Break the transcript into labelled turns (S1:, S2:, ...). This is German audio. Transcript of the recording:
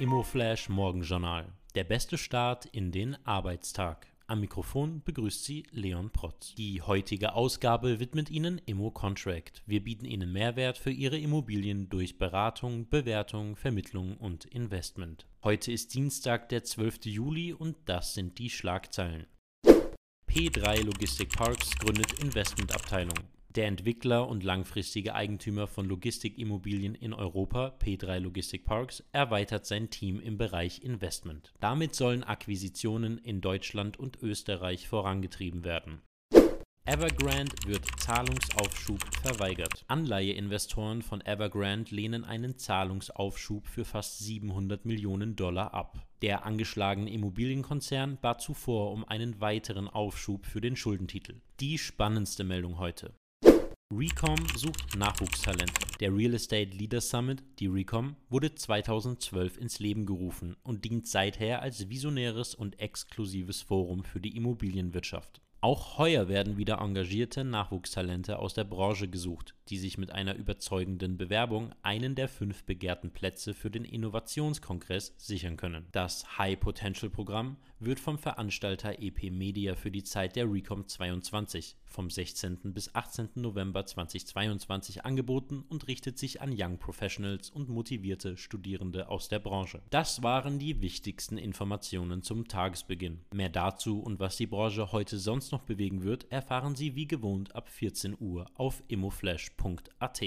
S1: Immoflash Morgenjournal. Der beste Start in den Arbeitstag. Am Mikrofon begrüßt Sie Leon Protz. Die heutige Ausgabe widmet Ihnen Immo Contract. Wir bieten Ihnen Mehrwert für Ihre Immobilien durch Beratung, Bewertung, Vermittlung und Investment. Heute ist Dienstag, der 12. Juli und das sind die Schlagzeilen. P3 Logistik Parks gründet Investmentabteilung. Der Entwickler und langfristige Eigentümer von Logistikimmobilien in Europa, P3 Logistic Parks, erweitert sein Team im Bereich Investment. Damit sollen Akquisitionen in Deutschland und Österreich vorangetrieben werden. Evergrande wird Zahlungsaufschub verweigert. Anleiheinvestoren von Evergrande lehnen einen Zahlungsaufschub für fast 700 Millionen Dollar ab. Der angeschlagene Immobilienkonzern bat zuvor um einen weiteren Aufschub für den Schuldentitel. Die spannendste Meldung heute. Recom sucht Nachwuchstalente. Der Real Estate Leaders Summit, die Recom, wurde 2012 ins Leben gerufen und dient seither als visionäres und exklusives Forum für die Immobilienwirtschaft. Auch heuer werden wieder engagierte Nachwuchstalente aus der Branche gesucht, die sich mit einer überzeugenden Bewerbung einen der fünf begehrten Plätze für den Innovationskongress sichern können. Das High Potential Programm wird vom Veranstalter EP Media für die Zeit der Recom 22 vom 16. bis 18. November 2022 angeboten und richtet sich an Young Professionals und motivierte Studierende aus der Branche. Das waren die wichtigsten Informationen zum Tagesbeginn. Mehr dazu und was die Branche heute sonst noch bewegen wird, erfahren Sie wie gewohnt ab 14 Uhr auf immoflash.at.